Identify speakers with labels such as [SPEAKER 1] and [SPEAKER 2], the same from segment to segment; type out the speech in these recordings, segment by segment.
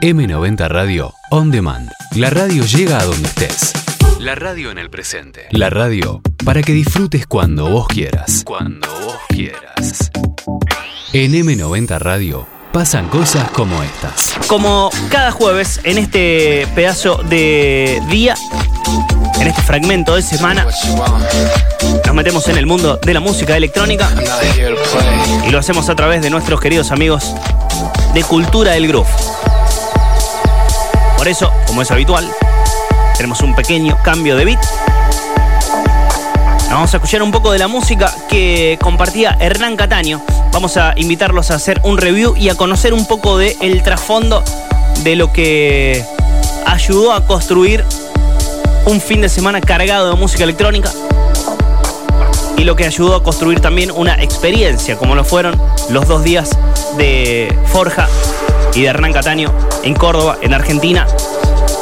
[SPEAKER 1] M90 Radio On Demand. La radio llega a donde estés. La radio en el presente. La radio para que disfrutes cuando vos quieras. Cuando vos quieras. En M90 Radio pasan cosas como estas.
[SPEAKER 2] Como cada jueves, en este pedazo de día, en este fragmento de semana, nos metemos en el mundo de la música electrónica y lo hacemos a través de nuestros queridos amigos de Cultura del Groove. Por eso, como es habitual, tenemos un pequeño cambio de beat. Vamos a escuchar un poco de la música que compartía Hernán Cataño. Vamos a invitarlos a hacer un review y a conocer un poco del el trasfondo de lo que ayudó a construir un fin de semana cargado de música electrónica y lo que ayudó a construir también una experiencia, como lo fueron los dos días de Forja y de Hernán Cataño en Córdoba, en Argentina.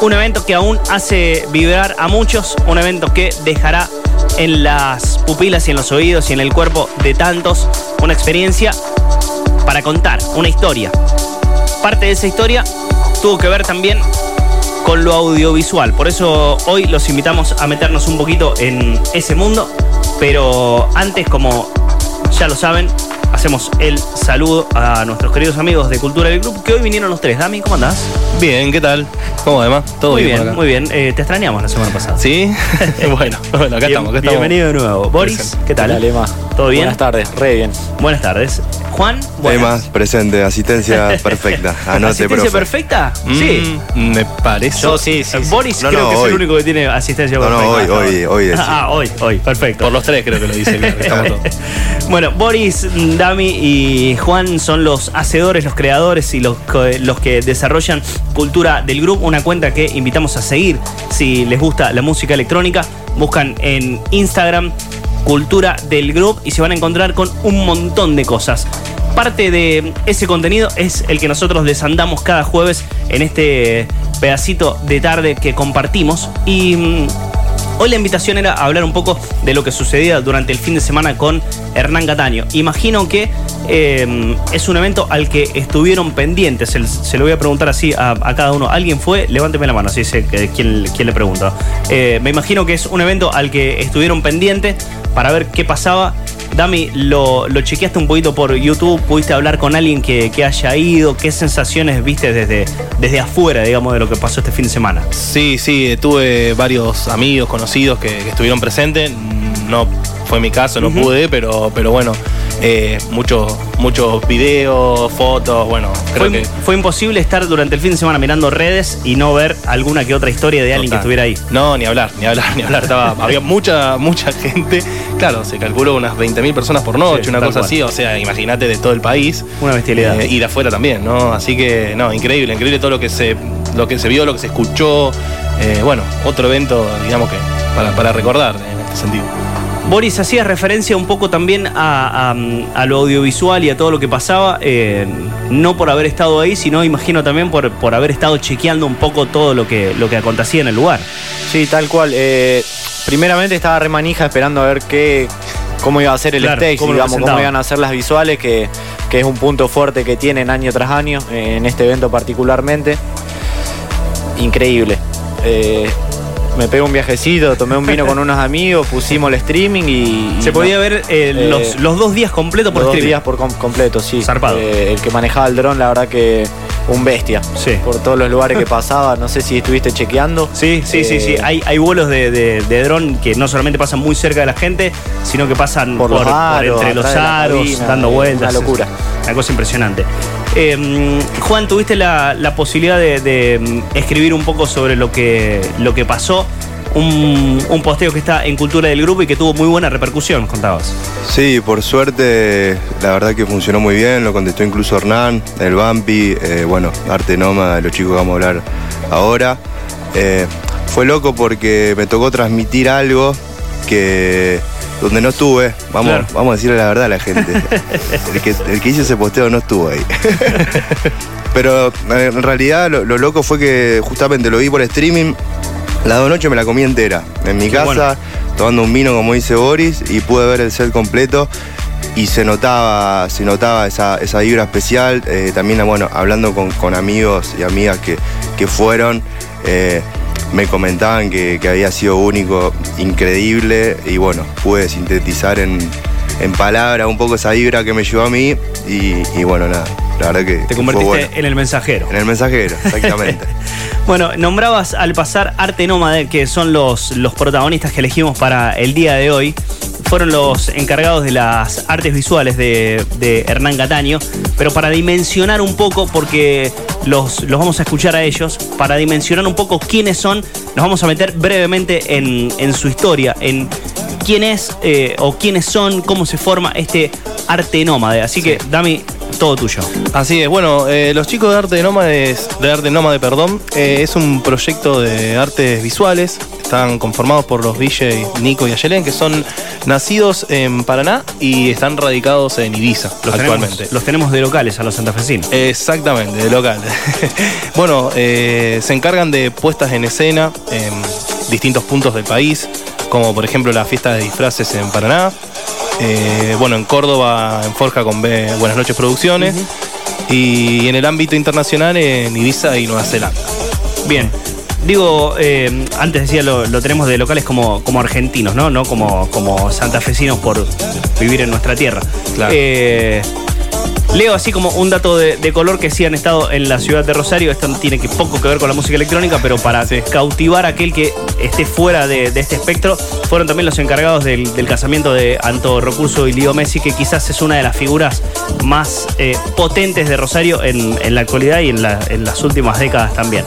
[SPEAKER 2] Un evento que aún hace vibrar a muchos, un evento que dejará en las pupilas y en los oídos y en el cuerpo de tantos una experiencia para contar, una historia. Parte de esa historia tuvo que ver también con lo audiovisual, por eso hoy los invitamos a meternos un poquito en ese mundo, pero antes, como ya lo saben, hacemos el saludo a nuestros queridos amigos de Cultura del Club, que hoy vinieron los tres. Dami, ¿cómo andás?
[SPEAKER 3] Bien, ¿qué tal? ¿Cómo además?
[SPEAKER 2] ¿Todo muy bien? muy bien. Eh, te extrañamos la semana pasada.
[SPEAKER 3] ¿Sí? bueno, bueno, acá estamos,
[SPEAKER 2] Bienvenido de nuevo. Boris, ¿qué tal?
[SPEAKER 4] Hola,
[SPEAKER 2] ¿Todo bien?
[SPEAKER 4] Buenas tardes, re bien.
[SPEAKER 2] Buenas tardes. Juan,
[SPEAKER 5] buenas. presente, asistencia perfecta. Anote,
[SPEAKER 2] ¿Asistencia perfecta?
[SPEAKER 3] Mm, sí. Me parece.
[SPEAKER 2] Yo sí, sí. Boris creo que es el único que tiene asistencia perfecta.
[SPEAKER 5] No, no, hoy, hoy, hoy.
[SPEAKER 2] Ah, hoy, hoy, perfecto.
[SPEAKER 3] Por los tres creo que lo dice bien.
[SPEAKER 2] bueno, Boris, Dami y Juan son los hacedores, los creadores y los, los que desarrollan Cultura del Grupo, una cuenta que invitamos a seguir si les gusta la música electrónica. Buscan en Instagram Cultura del Grupo y se van a encontrar con un montón de cosas. Parte de ese contenido es el que nosotros desandamos cada jueves en este pedacito de tarde que compartimos. Y mm, Hoy la invitación era hablar un poco de lo que sucedía durante el fin de semana con Hernán Cataño. Imagino que eh, es un evento al que estuvieron pendientes. Se, lo voy a preguntar así a, cada uno. ¿Alguien fue? Levánteme la mano, así sé quién, quién le pregunta. Eh, me imagino que es un evento al que estuvieron pendientes para ver qué pasaba Dami, lo, chequeaste un poquito por YouTube, pudiste hablar con alguien que, haya ido, qué sensaciones viste desde, desde afuera, digamos, de lo que pasó este fin de semana.
[SPEAKER 3] Sí, sí, tuve varios amigos, conocidos que, estuvieron presentes. No fue mi caso, no pude, pero, pero bueno, eh, muchos muchos videos, fotos, bueno,
[SPEAKER 2] creo fue, que... Fue imposible estar durante el fin de semana mirando redes y no ver alguna que otra historia de alguien que estuviera ahí.
[SPEAKER 3] No, ni hablar, ni hablar, ni hablar. Estaba, había mucha, mucha gente. Claro, se calculó unas 20.000 personas por noche, una cosa así. O sea, imagínate de todo el país.
[SPEAKER 2] Una bestialidad.
[SPEAKER 3] Eh, y de afuera también, ¿no? Así que, no, increíble, increíble todo lo que se, lo que se vio, lo que se escuchó. Eh, bueno, otro evento, digamos que, para, para recordar en este sentido.
[SPEAKER 2] Boris, hacías referencia un poco también a, lo audiovisual y a todo lo que pasaba, eh, no por haber estado ahí, sino imagino también por, por haber estado chequeando un poco todo lo que, lo que acontecía en el lugar.
[SPEAKER 4] Sí, tal cual. Eh, primeramente estaba remanija esperando a ver qué, cómo iba a ser el stage, cómo digamos, cómo iban a ser las visuales, que, es un punto fuerte que tienen año tras año, en este evento particularmente. Increíble. Eh, me pegué un viajecito, tomé un vino con unos amigos, pusimos el streaming y.
[SPEAKER 2] Se podía ver eh, eh, los, dos días completos por
[SPEAKER 4] los
[SPEAKER 2] Dos
[SPEAKER 4] días por completo, sí.
[SPEAKER 2] Zarpado.
[SPEAKER 4] El que manejaba el dron, la verdad que un bestia.
[SPEAKER 2] Sí.
[SPEAKER 4] Por todos los lugares que pasaba. No sé si estuviste chequeando.
[SPEAKER 2] Sí, sí, sí, sí. Hay, hay vuelos de, de, dron que no solamente pasan muy cerca de la gente, sino que pasan por, entre los aros, dando vueltas.
[SPEAKER 4] Una locura.
[SPEAKER 2] Una cosa impresionante. Em, Juan, tuviste la, posibilidad de, em, escribir un poco sobre lo que, lo que pasó. Un, posteo que está en Cultura del Grupo y que tuvo muy buena repercusión, contabas.
[SPEAKER 5] Sí, por suerte, la verdad que funcionó muy bien, lo contestó incluso Hernán, el Bampi, eh, bueno, Arte Noma, los chicos que vamos a hablar ahora. Eh, fue loco porque me tocó transmitir algo que donde no estuve, vamos, vamos a decirle la verdad a la gente. el, que, hizo ese posteo no estuvo ahí. Pero en realidad lo, loco fue que justamente lo vi por streaming. La dos noches me la comí entera. En mi casa, tomando un vino como dice Boris, y pude ver el set completo. se notaba, se notaba esa, vibra especial. Eh, también, bueno, hablando con, amigos y amigas que, fueron, eh, me comentaban que, había sido único, increíble, y bueno, pude sintetizar en, en palabras un poco esa vibra que me llevó a mí, y, bueno, nada. La verdad que.
[SPEAKER 2] Te convertiste en el mensajero.
[SPEAKER 5] En el mensajero, exactamente.
[SPEAKER 2] bueno, nombrabas al pasar Arte Nómade, que son los, los protagonistas que elegimos para el día de hoy fueron los encargados de las artes visuales de, Hernán Cataño, pero para dimensionar un poco, porque los, los, vamos a escuchar a ellos, para dimensionar un poco quiénes son, nos vamos a meter brevemente en, su historia, en quién es eh, o quiénes son, cómo se forma este arte nómade. Así que, Dami, todo tuyo.
[SPEAKER 3] Así es, bueno, eh, los chicos de Arte Nómades, de Arte Nómade, perdón, eh, es un proyecto de artes visuales. Están conformados por los DJ Nico y Ayelen, que son nacidos en Paraná y están radicados en Ibiza actualmente.
[SPEAKER 2] los tenemos de locales a los santafesinos.
[SPEAKER 3] Exactamente, de locales. bueno, eh, se encargan de puestas en escena en distintos puntos del país, como por ejemplo la fiesta de disfraces en Paraná, eh, bueno, en Córdoba, en Forja con B, Buenas noches Producciones. Y en el ámbito internacional en Ibiza y Nueva Zelanda.
[SPEAKER 2] Bien. Digo, eh, antes decía, lo, tenemos de locales como, como argentinos, ¿no? No como, como santafesinos por vivir en nuestra tierra.
[SPEAKER 3] Claro.
[SPEAKER 2] Eh, Leo así como un dato de, color que sí han estado en la ciudad de Rosario. Esto tiene que poco que ver con la música electrónica, pero para cautivar a aquel que esté fuera de, este espectro, fueron también los encargados del, casamiento de Anto Recurso y Lío Messi, que quizás es una de las figuras más eh, potentes de Rosario en, la actualidad y en, las últimas décadas también.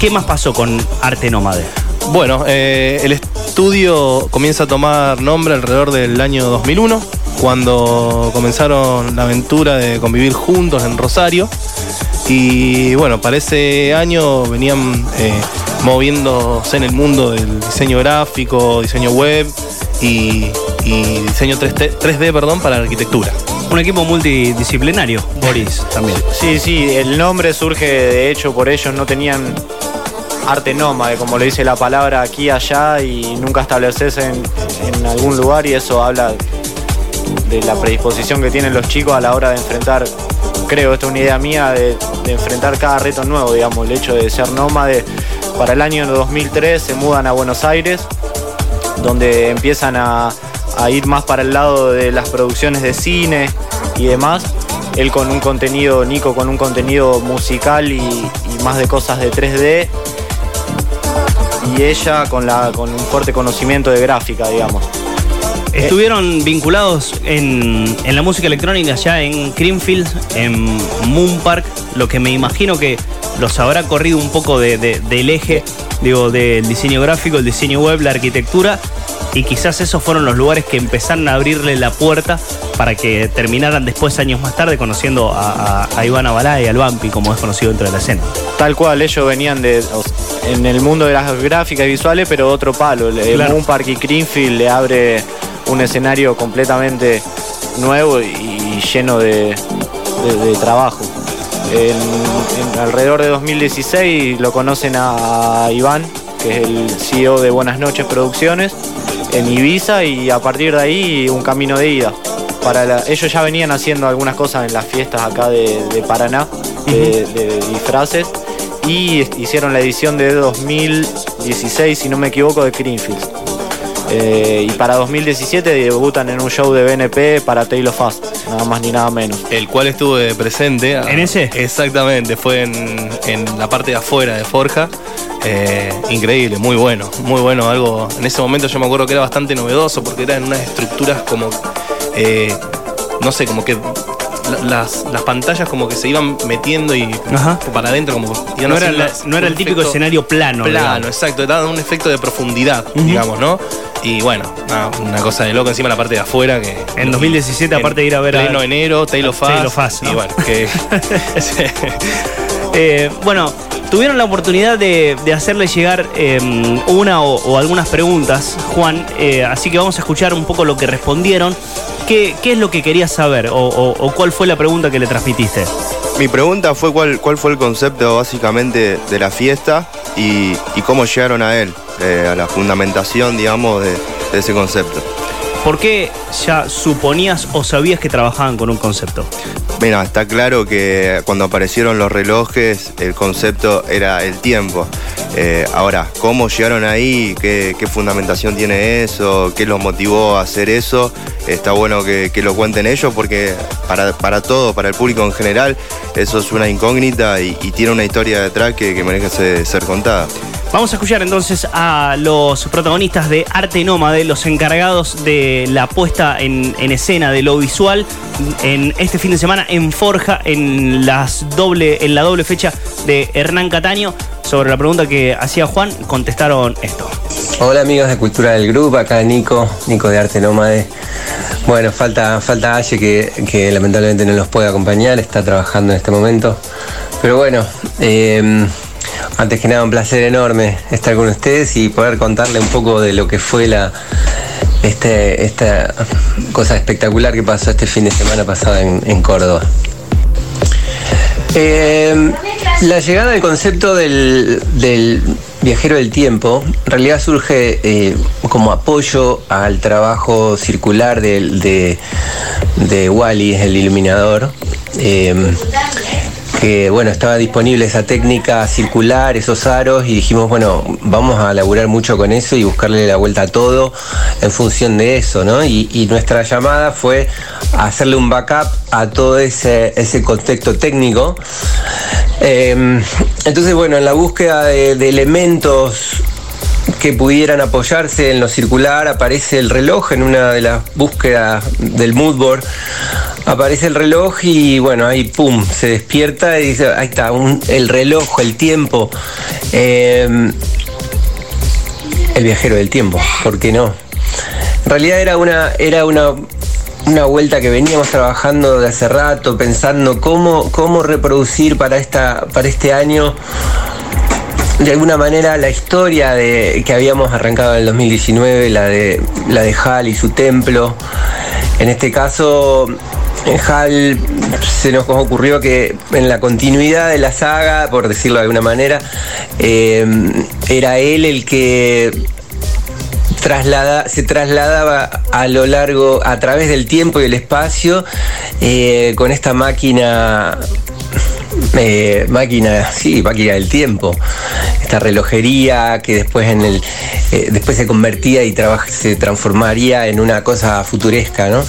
[SPEAKER 2] ¿Qué más pasó con Arte Nómade?
[SPEAKER 3] Bueno, eh, el estudio comienza a tomar nombre alrededor del año 2001 cuando comenzaron la aventura de convivir juntos en Rosario. Y bueno, para ese año venían eh, moviéndose en el mundo del diseño gráfico, diseño web y, diseño 3D, perdón, para la arquitectura.
[SPEAKER 2] Un equipo multidisciplinario, Boris, también.
[SPEAKER 4] Sí, sí, el nombre surge de hecho por ellos, no tenían arte nómade, como le dice la palabra aquí allá y nunca establecerse en, en algún lugar y eso habla de la predisposición que tienen los chicos a la hora de enfrentar, creo, esta es una idea mía, de, enfrentar cada reto nuevo, digamos, el hecho de ser nómade. Para el año 2003 se mudan a Buenos Aires, donde empiezan a, ir más para el lado de las producciones de cine y demás. Él con un contenido, Nico con un contenido musical y, más de cosas de 3D. Y ella con, la, con un fuerte conocimiento de gráfica, digamos.
[SPEAKER 2] Estuvieron vinculados en, la música electrónica ya en Creamfield, en Moon Park, lo que me imagino que los habrá corrido un poco del eje, digo, del diseño gráfico, el diseño web, la arquitectura, y quizás esos fueron los lugares que empezaron a abrirle la puerta para que terminaran después, años más tarde, conociendo a, Iván Abalá y al Vampi, como es conocido dentro de la escena.
[SPEAKER 4] Tal cual, ellos venían de en el mundo de las gráficas y visuales, pero otro palo. Moon Park y Creamfield le abre un escenario completamente nuevo y lleno de, trabajo. En, alrededor de 2016 lo conocen a Iván, que es el CEO de Buenas noches Producciones, en Ibiza y a partir de ahí un camino de ida. Para ellos ya venían haciendo algunas cosas en las fiestas acá de, Paraná, de, de disfraces, y hicieron la edición de 2016, si no me equivoco, de Greenfield. Eh, y para 2017 debutan en un show de BNP para Taylor Fast, nada más ni nada menos.
[SPEAKER 3] El cual estuve presente.
[SPEAKER 2] ¿En ese?
[SPEAKER 3] Exactamente, fue en, la parte de afuera de Forja. Eh, increíble, muy bueno, muy bueno. Algo en ese momento yo me acuerdo que era bastante novedoso porque eran unas estructuras como, eh, no sé, como que las, pantallas como que se iban metiendo y para adentro como
[SPEAKER 2] no era, no era el típico escenario plano
[SPEAKER 3] plano exacto daba un efecto de profundidad digamos no y bueno, una, cosa de loco encima la parte de afuera que.
[SPEAKER 2] En 2017, aparte de ir a ver
[SPEAKER 3] pleno a. enero, Taylor
[SPEAKER 2] Fast.
[SPEAKER 3] Y bueno, que.
[SPEAKER 2] Eh, bueno, tuvieron la oportunidad de, hacerle llegar em, una o, algunas preguntas, Juan, eh, así que vamos a escuchar un poco lo que respondieron. ¿Qué, es lo que querías saber o, cuál fue la pregunta que le transmitiste?
[SPEAKER 5] Mi pregunta fue cuál, cuál fue el concepto básicamente de la fiesta y, cómo llegaron a él, eh, a la fundamentación, digamos, de, ese concepto.
[SPEAKER 2] ¿Por qué ya suponías o sabías que trabajaban con un concepto?
[SPEAKER 5] Mira, está claro que cuando aparecieron los relojes, el concepto era el tiempo. Eh, ahora, ¿cómo llegaron ahí? ¿Qué, fundamentación tiene eso? ¿Qué los motivó a hacer eso? Está bueno que, lo cuenten ellos porque para, para, todo, para el público en general, eso es una incógnita y, tiene una historia detrás que, que merece ser contada.
[SPEAKER 2] Vamos a escuchar entonces a los protagonistas de Arte Nómade, los encargados de la puesta en, escena de lo visual en este fin de semana en Forja, en, la doble fecha de Hernán Cataño. Sobre la pregunta que hacía Juan, contestaron esto.
[SPEAKER 6] Hola amigos de Cultura del Grupo, acá Nico, Nico de Arte Nómade. Bueno, falta, falta Aye que, que lamentablemente no los puede acompañar, está trabajando en este momento. Pero bueno, eh, antes que nada, un placer enorme estar con ustedes y poder contarle un poco de lo que fue la, este, esta cosa espectacular que pasó este fin de semana pasado en, Córdoba. Eh, la llegada del concepto del, viajero del tiempo en realidad surge eh, como apoyo al trabajo circular de, de, Wally, el iluminador. Eh, que bueno, estaba disponible esa técnica circular, esos aros, y dijimos, bueno, vamos a laburar mucho con eso y buscarle la vuelta a todo en función de eso, ¿no? Y, nuestra llamada fue hacerle un backup a todo ese, contexto técnico. Em, entonces, bueno, en la búsqueda de, de elementos que pudieran apoyarse en lo circular, aparece el reloj en una de las búsquedas del moodboard aparece el reloj y bueno, ahí pum, se despierta y dice, ahí está, el reloj, el tiempo. Em, el viajero del tiempo, ¿por qué no? En realidad era una, era una, una vuelta que veníamos trabajando de hace rato, pensando cómo, cómo reproducir para, esta, para este año de alguna manera la historia de, que habíamos arrancado en el 2019, la de, la de Hal y su templo. En este caso, en Hal se nos ocurrió que en la continuidad de la saga, por decirlo de alguna manera, eh, era él el que se trasladaba a lo largo, a través del tiempo y el espacio, eh, con esta máquina eh, máquina, sí, máquina del tiempo. Esta relojería que después en el eh, después se convertía y se transformaría en una cosa futuresca, ¿no?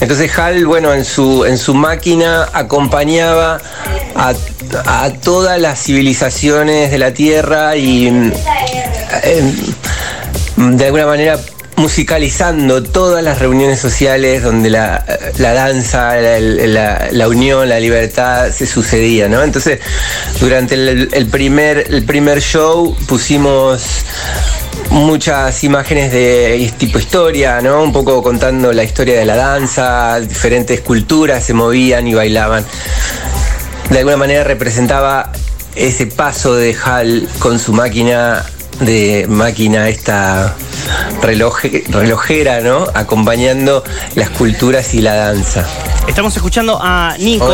[SPEAKER 6] Entonces Hal, bueno, en su, en su máquina acompañaba a, todas las civilizaciones de la Tierra y eh, de alguna manera musicalizando todas las reuniones sociales donde la, danza, la, unión, la libertad se sucedía, ¿no? Entonces, durante el, primer, el primer show pusimos muchas imágenes de tipo historia, ¿no? Un poco contando la historia de la danza, diferentes culturas se movían y bailaban. De alguna manera representaba ese paso de Hal con su máquina de máquina esta relojera, ¿no? Acompañando las culturas y la danza.
[SPEAKER 2] Estamos escuchando a Nico,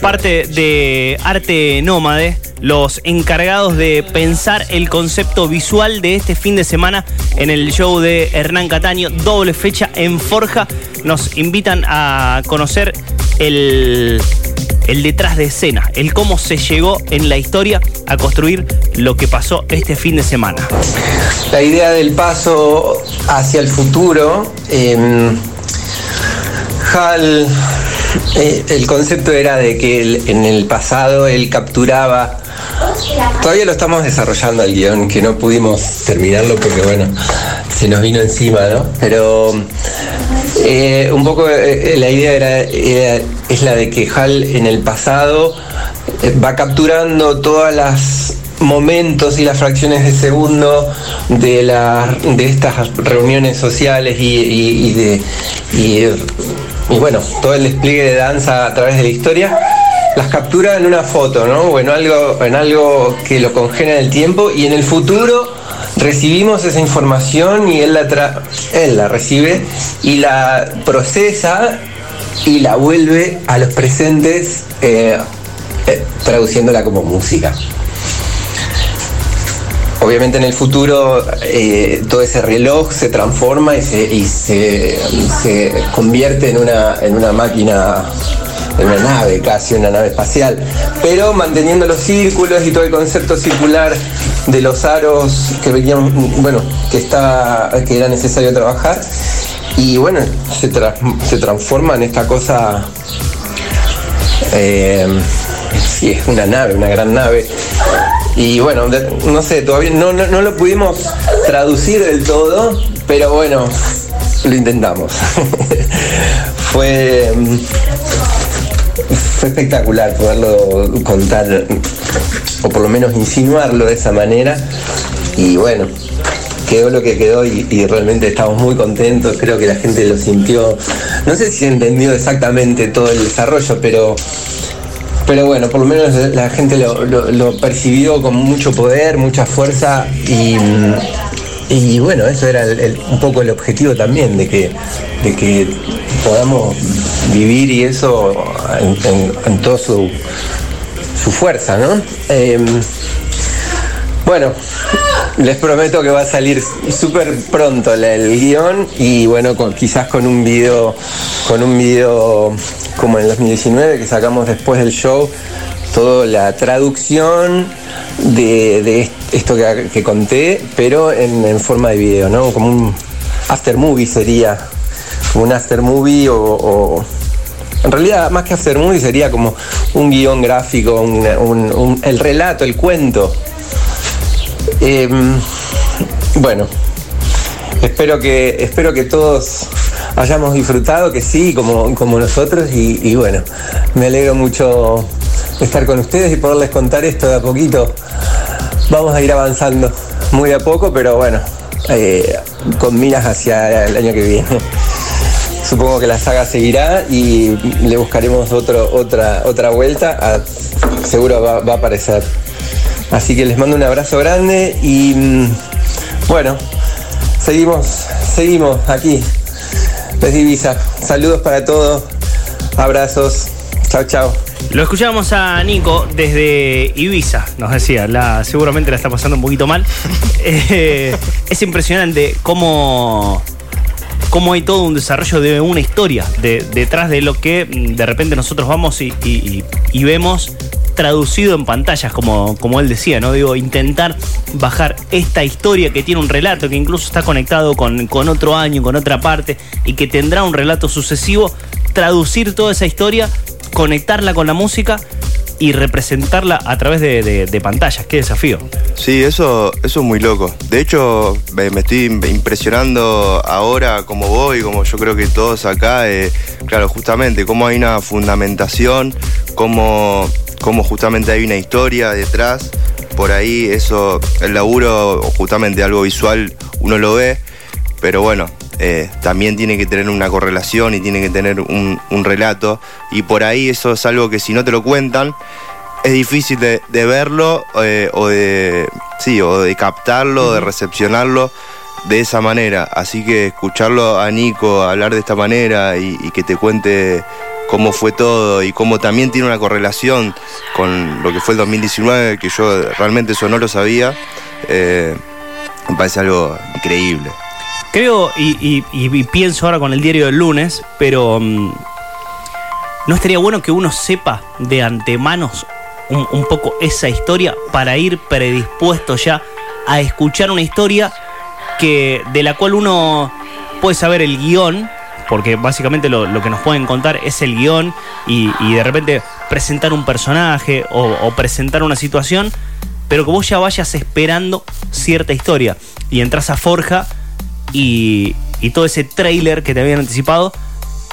[SPEAKER 2] parte de Arte Nómade, los encargados de pensar el concepto visual de este fin de semana en el show de Hernán Cataño, doble fecha en Forja. Nos invitan a conocer el el detrás de escena, el cómo se llegó en la historia a construir lo que pasó este fin de semana.
[SPEAKER 6] La idea del paso hacia el futuro, em, Hal, eh, el concepto era de que en el pasado él capturaba Todavía lo estamos desarrollando el guion, que no pudimos terminarlo porque bueno, se nos vino encima, ¿no? Pero eh, un poco eh, la idea era, es la de que Hal en el pasado eh, va capturando todas las momentos y las fracciones de segundo de, de estas reuniones sociales y, de, y, bueno, todo el despliegue de danza a través de la historia las captura en una foto, ¿no? O en algo, en algo que lo congena en el tiempo y en el futuro recibimos esa información y él la, él la recibe y la procesa y la vuelve a los presentes eh, eh, traduciéndola como música. obviamente en el futuro eh, todo ese reloj se transforma y se, convierte en una, en una máquina una nave, casi una nave espacial, pero manteniendo los círculos y todo el concepto circular de los aros que venían, bueno, que estaba, que era necesario trabajar. Y bueno, se, se transforma en esta cosa. Eh, sí, es una nave, una gran nave. Y bueno, no sé, todavía no, no lo pudimos traducir del todo, pero bueno, lo intentamos. Fue fue espectacular poderlo contar, o por lo menos insinuarlo de esa manera. Y bueno, quedó lo que quedó y, realmente estamos muy contentos, creo que la gente lo sintió, no sé si entendió exactamente todo el desarrollo, pero, pero bueno, por lo menos la gente lo, percibió con mucho poder, mucha fuerza y, y bueno, eso era un poco el objetivo también, de que, de que podamos vivir y eso en, toda su, fuerza, ¿no? Em, bueno, les prometo que va a salir súper pronto el, guion y bueno, quizás con un video, con un video como en el 2019 que sacamos después del show, toda la traducción de, esto que, conté, pero en, forma de video, ¿no? Como un after movie sería, un after movie o en realidad, más que hacer movie, sería como un guion gráfico, el relato, el cuento. Em, bueno, espero que, espero que todos hayamos disfrutado, que sí, como, como nosotros, y, bueno, me alegro mucho estar con ustedes y poderles contar esto de a poquito. Vamos a ir avanzando muy a poco, pero bueno, eh, con miras hacia el año que viene supongo que la saga seguirá y le buscaremos otro, otra, otra vuelta. seguro va, a aparecer. Así que les mando un abrazo grande y mm, bueno, seguimos, seguimos aquí desde Ibiza. Saludos para todos, abrazos, chao chao.
[SPEAKER 2] Lo escuchamos a Nico desde Ibiza, nos decía, la, seguramente la está pasando un poquito mal. Eh, es impresionante cómo cómo hay todo un desarrollo de una historia detrás de lo que de repente nosotros vamos y, vemos traducido en pantallas, como, como él decía, ¿no? Digo, intentar bajar esta historia que tiene un relato, que incluso está conectado con, con otro año, con otra parte, y que tendrá un relato sucesivo, traducir toda esa historia, conectarla con la música y representarla a través de, pantallas. Qué desafío.
[SPEAKER 5] Sí, eso, eso es muy loco. De hecho, me, estoy impresionando ahora como vos y como yo creo que todos acá, eh, claro, justamente, cómo hay una fundamentación, cómo, cómo justamente hay una historia detrás. Por ahí eso, el laburo, justamente algo visual, uno lo ve, pero bueno, eh, también tiene que tener una correlación y tiene que tener un, relato. Y por ahí eso es algo que si no te lo cuentan, es difícil de, verlo eh, o, de, sí, o de captarlo, de recepcionarlo de esa manera. Así que escucharlo a Nico hablar de esta manera y, que te cuente cómo fue todo y cómo también tiene una correlación con lo que fue el 2019, que yo realmente eso no lo sabía, eh, me parece algo increíble.
[SPEAKER 2] Creo, y, pienso ahora con el diario del lunes, pero mm, ¿no estaría bueno que uno sepa de antemanos un, poco esa historia para ir predispuesto ya a escuchar una historia que, de la cual uno puede saber el guion, porque básicamente lo, que nos pueden contar es el guion y, de repente presentar un personaje o, o, presentar una situación, pero que vos ya vayas esperando cierta historia. Y entras a Forja y, todo ese trailer que te habían anticipado,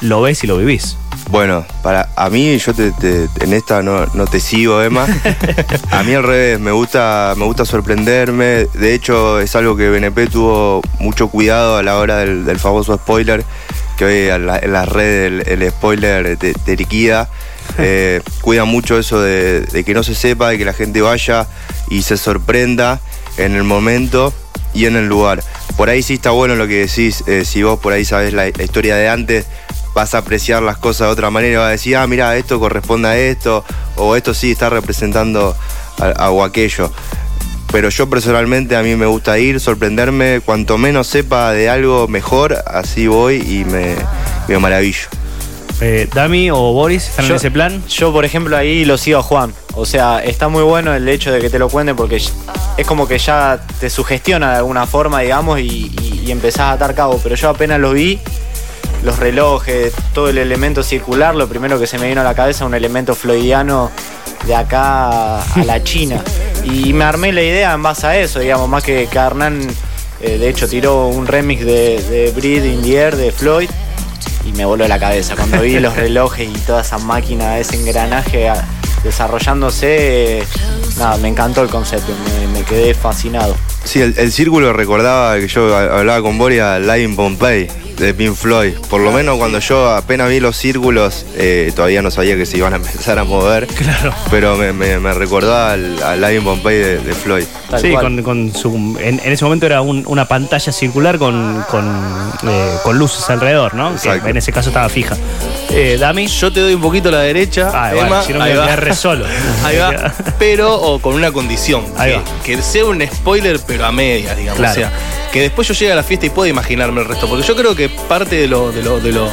[SPEAKER 2] lo ves y lo vivís.
[SPEAKER 5] Bueno, para a mí, yo en esta no, te sigo, Emma. a mí al revés, me gusta, me gusta sorprenderme. De hecho, es algo que BNP tuvo mucho cuidado a la hora del, famoso spoiler, que hoy en, las redes el, spoiler te, liquida. Eh, cuida mucho eso de, de que no se sepa, de que la gente vaya y se sorprenda en el momento y en el lugar. Por ahí sí está bueno lo que decís, eh, si vos por ahí sabés la, historia de antes, vas a apreciar las cosas de otra manera, vas a decir, ah, mira, esto corresponde a esto, o esto sí está representando a, aquello. pero yo personalmente a mí me gusta ir, sorprenderme, cuanto menos sepa de algo mejor, así voy y me, me maravillo.
[SPEAKER 2] Eh, Dami o Boris, ¿están en ese plan?
[SPEAKER 4] Yo, por ejemplo, ahí lo sigo a Juan. O sea, está muy bueno el hecho de que te lo cuenten porque es como que ya te sugestiona de alguna forma, digamos, y, y empezás a atar cabo. Pero yo apenas lo vi, los relojes, todo el elemento circular, lo primero que se me vino a la cabeza, un elemento floidiano de acá a la China. Y me armé la idea en base a eso, digamos, más que, que Hernán, eh, de hecho, tiró un remix de, de Breed in the Air de Floyd y me voló la cabeza. Cuando vi los relojes y toda esa máquina, ese engranaje desarrollándose, nada, me encantó el concepto, me, quedé fascinado.
[SPEAKER 5] Sí, el, círculo recordaba que yo hablaba con Boria, Lion Pompey de Pink Floyd. Por lo menos cuando yo apenas vi los círculos, eh, todavía no sabía que se iban a empezar a mover.
[SPEAKER 2] Claro.
[SPEAKER 5] Pero me, me, recordaba al, al Lion Pompey de, Floyd.
[SPEAKER 2] sí, con, su, en, ese momento era una pantalla circular con, eh, con, luces alrededor, ¿no? Que en ese caso estaba fija.
[SPEAKER 3] Eh, Dami. Yo te doy un poquito a la derecha.
[SPEAKER 2] Ah, Emma, si no me voy a re solo.
[SPEAKER 3] Ahí va. Pero o con una condición. Ahí que, sea un spoiler, pero a medias, digamos. O sea, que después yo llegue a la fiesta y pueda imaginarme el resto. Porque yo creo que parte de lo, de lo, de lo,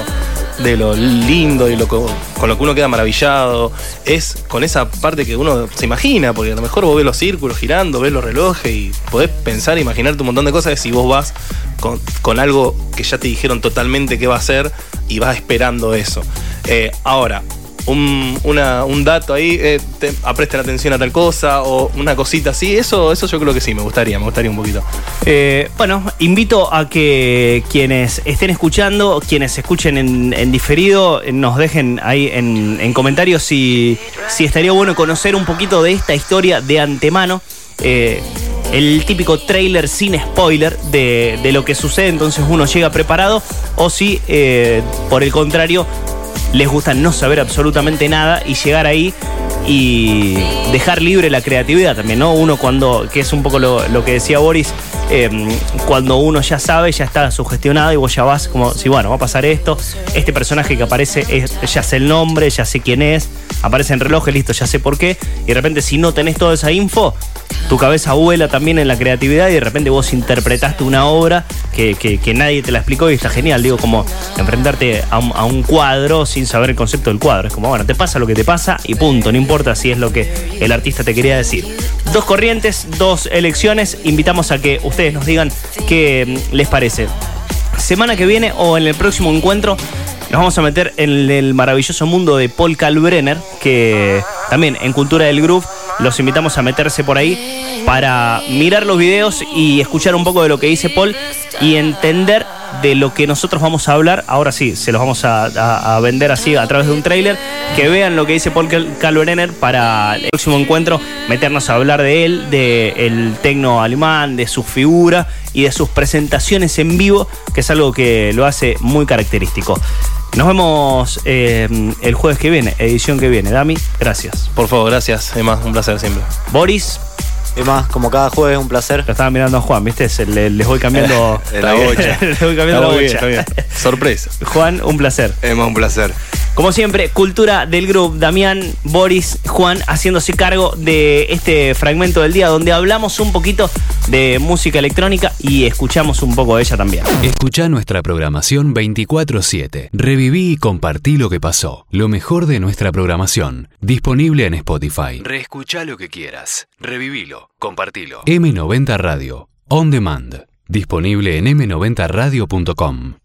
[SPEAKER 3] de lo lindo y lo, con lo que uno queda maravillado es con esa parte que uno se imagina, porque a lo mejor vos ves los círculos girando, ves los relojes y podés pensar, imaginarte un montón de cosas si vos vas con, con algo que ya te dijeron totalmente qué va a ser y vas esperando eso. Eh, ahora, un, un dato ahí, eh, presten atención a tal cosa o una cosita así, eso, eso yo creo que sí, me gustaría, me gustaría un poquito.
[SPEAKER 2] Eh, bueno, invito a que quienes estén escuchando, quienes escuchen en, diferido, nos dejen ahí en, comentarios si, si estaría bueno conocer un poquito de esta historia de antemano. Eh, el típico trailer sin spoiler de, lo que sucede, entonces uno llega preparado, o si por el contrario les gusta no saber absolutamente nada y llegar ahí y dejar libre la creatividad también, ¿no? Uno cuando, que es un poco lo, que decía Boris, em, cuando uno ya sabe, ya está sugestionado y vos ya vas como, si bueno, va a pasar esto, este personaje que aparece, es, ya sé el nombre, ya sé quién es, aparece en reloj, listo, ya sé por qué, y de repente si no tenés toda esa info, tu cabeza vuela también en la creatividad y de repente vos interpretaste una obra que, nadie te la explicó y está genial. Digo, como enfrentarte a un, cuadro sin saber el concepto del cuadro. Es como, bueno, te pasa lo que te pasa y punto. No importa si es lo que el artista te quería decir. Dos corrientes, dos elecciones. Invitamos a que ustedes nos digan qué mm, les parece. Semana que viene o en el próximo encuentro nos vamos a meter en el maravilloso mundo de Paul Kalbrenner, que también en Cultura del Groove los invitamos a meterse por ahí para mirar los videos y escuchar un poco de lo que dice Paul y entender de lo que nosotros vamos a hablar. Ahora sí, se los vamos a, vender así a través de un trailer. Que vean lo que dice Paul Kalbrenner para el próximo encuentro, meternos a hablar de él, del el tecno alemán, de su figura y de sus presentaciones en vivo, que es algo que lo hace muy característico. Nos vemos eh, el jueves que viene, edición que viene. Dami, gracias.
[SPEAKER 3] Por favor, gracias, Emma. Un placer siempre.
[SPEAKER 2] Boris.
[SPEAKER 4] Emma, como cada jueves, un placer.
[SPEAKER 2] Lo estaba mirando a Juan, ¿viste? les voy cambiando
[SPEAKER 3] la bocha.
[SPEAKER 2] les voy cambiando la, bocha.
[SPEAKER 3] Sorpresa.
[SPEAKER 2] Juan, un placer.
[SPEAKER 5] Emma, un placer.
[SPEAKER 2] Como siempre, cultura del grupo, Damián, Boris, Juan, haciéndose cargo de este fragmento del día donde hablamos un poquito de música electrónica y escuchamos un poco de ella también.
[SPEAKER 1] Escucha nuestra programación 24/7. Reviví y compartí lo que pasó. Lo mejor de nuestra programación. Disponible en Spotify. Reescucha lo que quieras. Revivilo. Compartilo. M90 Radio. On Demand. Disponible en m90radio.com.